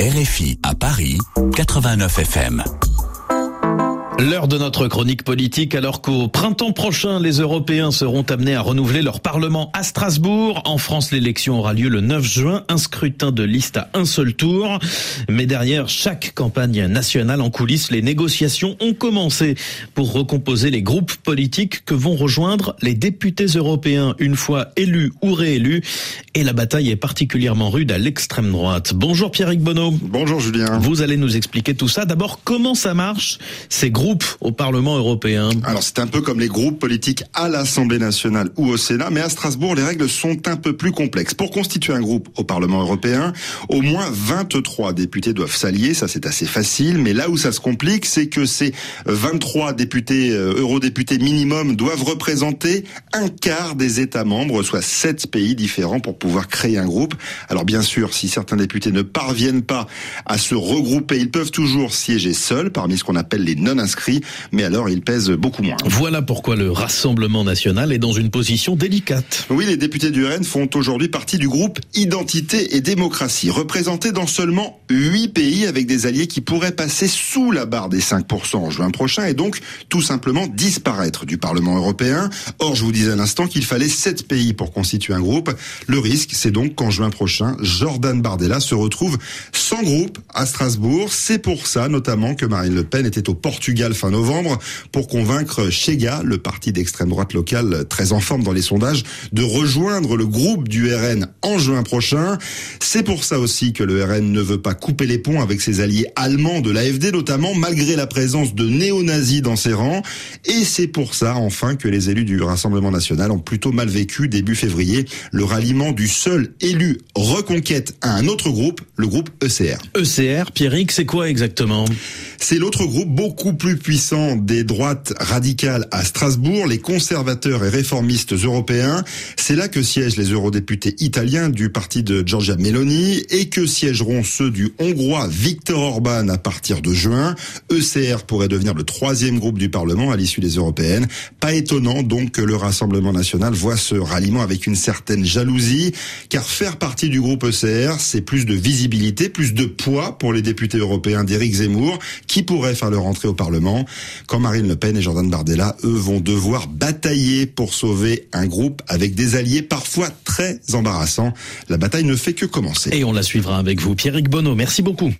RFI à Paris, 89 FM. L'heure de notre chronique politique alors qu'au printemps prochain, les Européens seront amenés à renouveler leur Parlement à Strasbourg. En France, l'élection aura lieu le 9 juin, un scrutin de liste à un seul tour. Mais derrière chaque campagne nationale en coulisses, les négociations ont commencé pour recomposer les groupes politiques que vont rejoindre les députés européens une fois élus ou réélus. Et la bataille est particulièrement rude à l'extrême droite. Bonjour Pierrick Bonneau. Bonjour Julien. Vous allez nous expliquer tout ça. D'abord, comment ça marche, ces groupes Alors c'est un peu comme les groupes politiques à l'Assemblée nationale ou au Sénat, mais à Strasbourg, les règles sont un peu plus complexes. Pour constituer un groupe au Parlement européen, au moins 23 députés doivent s'allier, ça c'est assez facile, mais là où ça se complique, c'est que ces 23 députés, euh, eurodéputés minimum, doivent représenter un quart des États membres, soit 7 pays différents pour pouvoir créer un groupe. Alors bien sûr, si certains députés ne parviennent pas à se regrouper, ils peuvent toujours siéger seuls parmi ce qu'on appelle les non-inscrits mais alors il pèse beaucoup moins. Voilà pourquoi le Rassemblement national est dans une position délicate. Oui, les députés du RN font aujourd'hui partie du groupe Identité et démocratie, représenté dans seulement 8 pays avec des alliés qui pourraient passer sous la barre des 5% en juin prochain et donc tout simplement disparaître du Parlement européen. Or, je vous disais à l'instant qu'il fallait 7 pays pour constituer un groupe. Le risque, c'est donc qu'en juin prochain, Jordan Bardella se retrouve sans groupe à Strasbourg. C'est pour ça notamment que Marine Le Pen était au Portugal fin novembre pour convaincre Chega, le parti d'extrême droite local très en forme dans les sondages, de rejoindre le groupe du RN en juin prochain. C'est pour ça aussi que le RN ne veut pas couper les ponts avec ses alliés allemands de l'AFD notamment, malgré la présence de néo-nazis dans ses rangs. Et c'est pour ça, enfin, que les élus du Rassemblement national ont plutôt mal vécu début février le ralliement du seul élu Reconquête à un autre groupe, le groupe ECR. ECR, Pierrick, c'est quoi exactement? C'est l'autre groupe beaucoup plus puissant des droites radicales à Strasbourg, les conservateurs et réformistes européens. C'est là que siègent les eurodéputés italiens du parti de Giorgia Meloni et que siégeront ceux du hongrois Viktor Orban à partir de juin. ECR pourrait devenir le troisième groupe du Parlement à l'issue des européennes. Pas étonnant donc que le Rassemblement national voit ce ralliement avec une certaine jalousie, car faire partie du groupe ECR, c'est plus de visibilité, plus de poids pour les députés européens d'Éric Zemmour, qui pourraient faire leur entrée au Quand Marine Le Pen et Jordan Bardella, eux, vont devoir batailler pour sauver un groupe avec des alliés parfois très embarrassants. La bataille ne fait que commencer. Et on la suivra avec vous. Pierrick Bonneau, merci beaucoup.